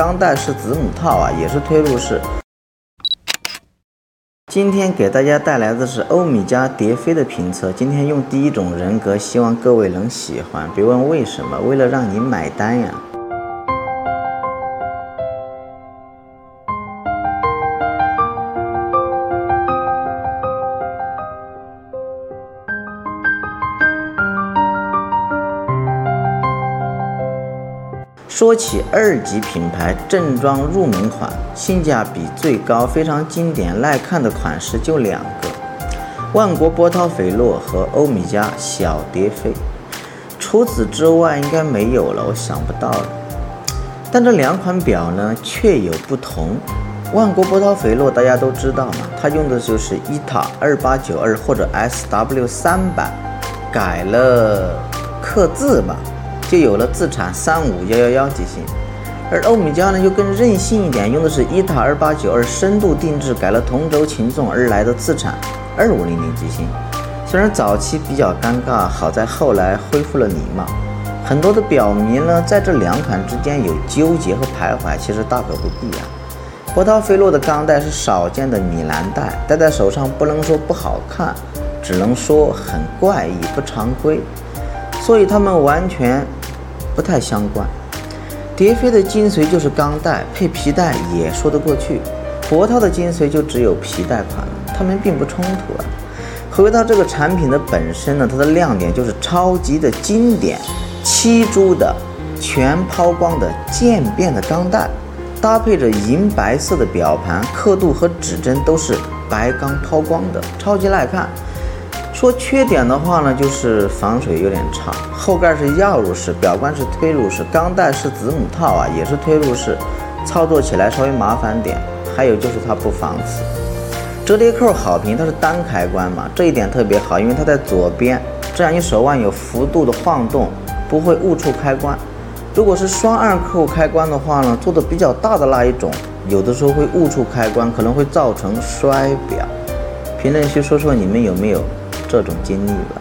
钢带是子母套啊，也是推入式。今天给大家带来的是欧米茄蝶飞的评测。今天用第一种人格，希望各位能喜欢。别问为什么，为了让你买单呀。说起二级品牌正装入门款，性价比最高、非常经典、耐看的款式就两个：万国波涛斐洛和欧米茄小蝶飞。除此之外，应该没有了，我想不到了。但这两款表呢，却有不同。万国波涛斐洛大家都知道嘛，它用的就是伊塔二八九二或者 SW 三版，改了刻字吧。就有了自产三五幺幺幺机芯，而欧米茄呢就更任性一点，用的是伊塔二八九二深度定制，改了同轴擒纵而来的自产二五零零机芯。虽然早期比较尴尬，好在后来恢复了礼貌。很多的表迷呢在这两款之间有纠结和徘徊，其实大可不必啊。波涛飞洛的钢带是少见的米兰带，戴在手上不能说不好看，只能说很怪异不常规，所以他们完全。不太相关，蝶飞的精髓就是钢带配皮带也说得过去，博涛的精髓就只有皮带款了，它们并不冲突啊。回到这个产品的本身呢，它的亮点就是超级的经典，七珠的全抛光的渐变的钢带，搭配着银白色的表盘，刻度和指针都是白钢抛光的，超级耐看。说缺点的话呢，就是防水有点差。后盖是钥入式，表冠是推入式，钢带是子母套啊，也是推入式，操作起来稍微麻烦点。还有就是它不防磁，折叠扣好评，它是单开关嘛，这一点特别好，因为它在左边，这样你手腕有幅度的晃动，不会误触开关。如果是双按扣开关的话呢，做的比较大的那一种，有的时候会误触开关，可能会造成摔表。评论区说说你们有没有？这种经历了。